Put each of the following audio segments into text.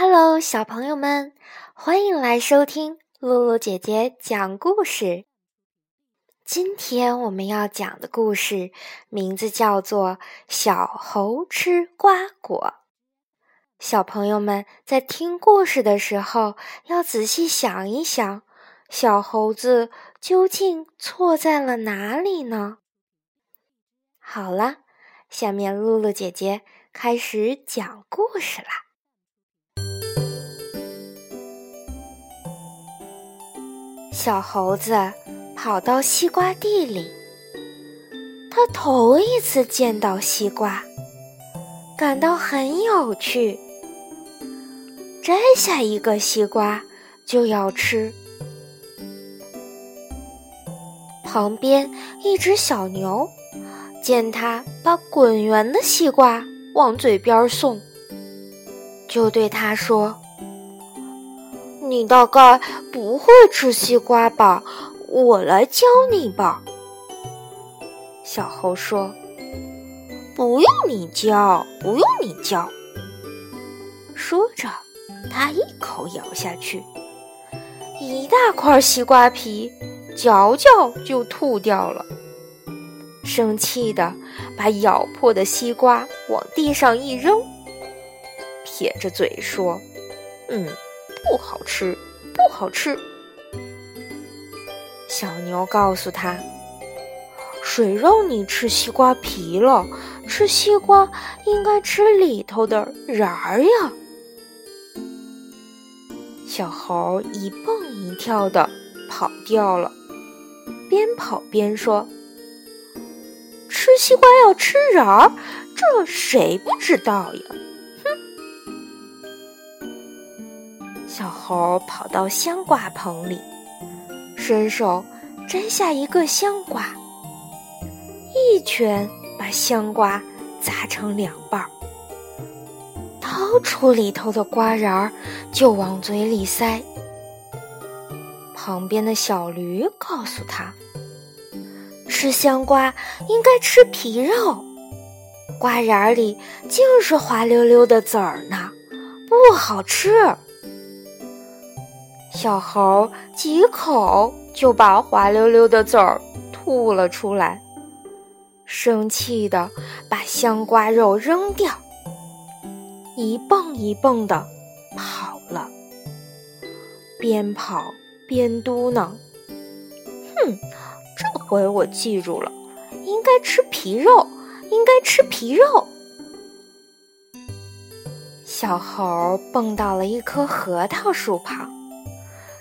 Hello，小朋友们，欢迎来收听露露姐姐讲故事。今天我们要讲的故事名字叫做《小猴吃瓜果》。小朋友们在听故事的时候，要仔细想一想，小猴子究竟错在了哪里呢？好了，下面露露姐姐开始讲故事啦。小猴子跑到西瓜地里，他头一次见到西瓜，感到很有趣。摘下一个西瓜就要吃。旁边一只小牛见他把滚圆的西瓜往嘴边送，就对他说。你大概不会吃西瓜吧？我来教你吧。小猴说：“不用你教，不用你教。”说着，他一口咬下去，一大块西瓜皮，嚼嚼就吐掉了。生气的把咬破的西瓜往地上一扔，撇着嘴说：“嗯。”不好吃，不好吃。小牛告诉他：“谁让你吃西瓜皮了？吃西瓜应该吃里头的瓤儿呀！”小猴一蹦一跳的跑掉了，边跑边说：“吃西瓜要吃瓤儿，这谁不知道呀？”小猴跑到香瓜棚里，伸手摘下一个香瓜，一拳把香瓜砸成两半儿，掏出里头的瓜瓤儿就往嘴里塞。旁边的小驴告诉他：“吃香瓜应该吃皮肉，瓜瓤儿里尽是滑溜溜的籽儿呢，不好吃。”小猴几口就把滑溜溜的籽儿吐了出来，生气的把香瓜肉扔掉，一蹦一蹦的跑了，边跑边嘟囔：“哼，这回我记住了，应该吃皮肉，应该吃皮肉。”小猴蹦到了一棵核桃树旁。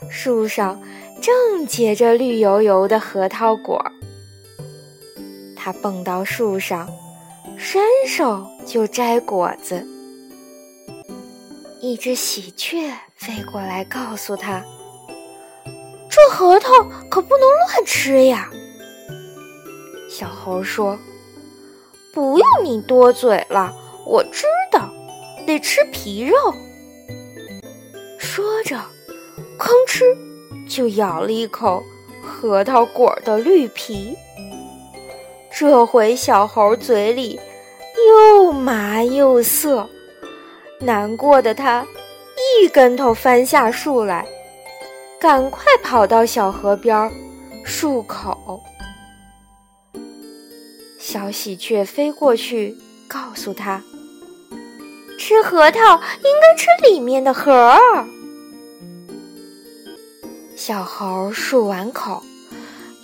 树上正结着绿油油的核桃果，它蹦到树上，伸手就摘果子。一只喜鹊飞过来，告诉他：“这核桃可不能乱吃呀。”小猴说：“不用你多嘴了，我知道，得吃皮肉。”说着。吭哧，就咬了一口核桃果的绿皮。这回小猴嘴里又麻又涩，难过的他一跟头翻下树来，赶快跑到小河边漱口。小喜鹊飞过去，告诉他：“吃核桃应该吃里面的核儿。”小猴漱完口，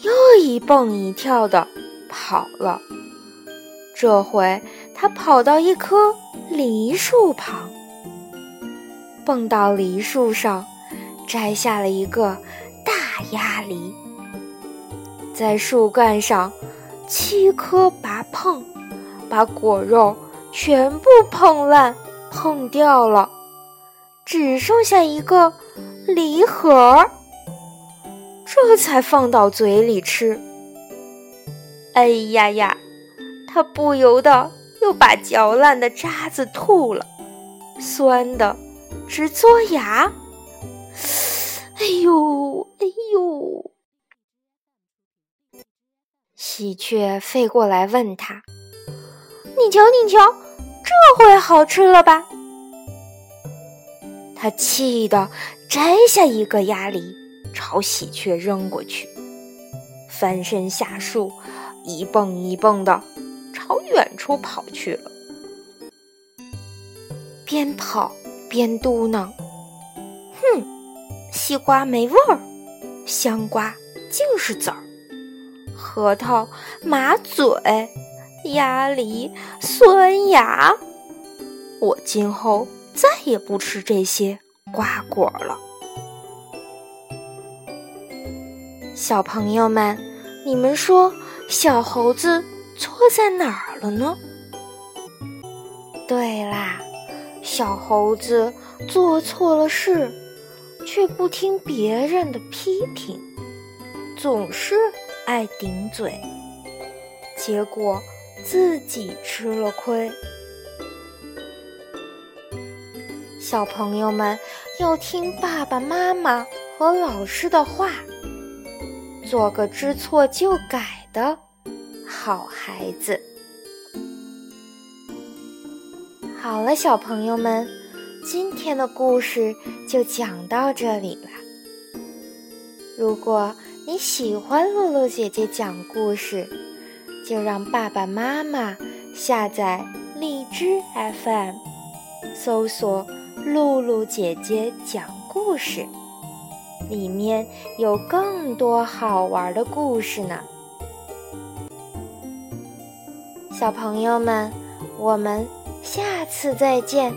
又一蹦一跳的跑了。这回他跑到一棵梨树旁，蹦到梨树上，摘下了一个大鸭梨，在树干上七颗拔碰，把果肉全部碰烂、碰掉了，只剩下一个梨核儿。这才放到嘴里吃。哎呀呀，他不由得又把嚼烂的渣子吐了，酸的直嘬牙。哎呦哎呦！喜鹊飞过来问他：“你瞧你瞧，这回好吃了吧？”他气得摘下一个鸭梨，朝喜鹊扔过去，翻身下树，一蹦一蹦的朝远处跑去了。边跑边嘟囔：“哼，西瓜没味儿，香瓜净是籽儿，核桃马嘴，鸭梨酸牙。我今后再也不吃这些瓜果了。”小朋友们，你们说小猴子错在哪儿了呢？对啦。小猴子做错了事，却不听别人的批评，总是爱顶嘴，结果自己吃了亏。小朋友们要听爸爸妈妈和老师的话，做个知错就改的好孩子。好了，小朋友们，今天的故事就讲到这里了。如果你喜欢露露姐姐讲故事，就让爸爸妈妈下载荔枝 FM，搜索“露露姐姐讲故事”，里面有更多好玩的故事呢。小朋友们，我们。下次再见。